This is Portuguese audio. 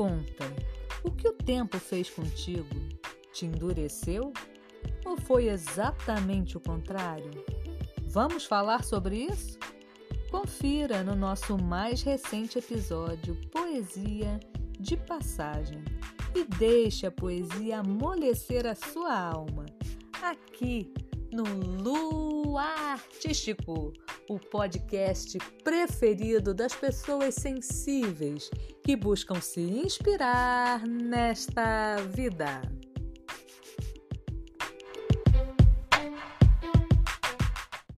conta, o que o tempo fez contigo? Te endureceu? Ou foi exatamente o contrário? Vamos falar sobre isso? Confira no nosso mais recente episódio Poesia de Passagem e deixe a poesia amolecer a sua alma, aqui no Lu Artístico, o podcast preferido das pessoas sensíveis que buscam se inspirar nesta vida.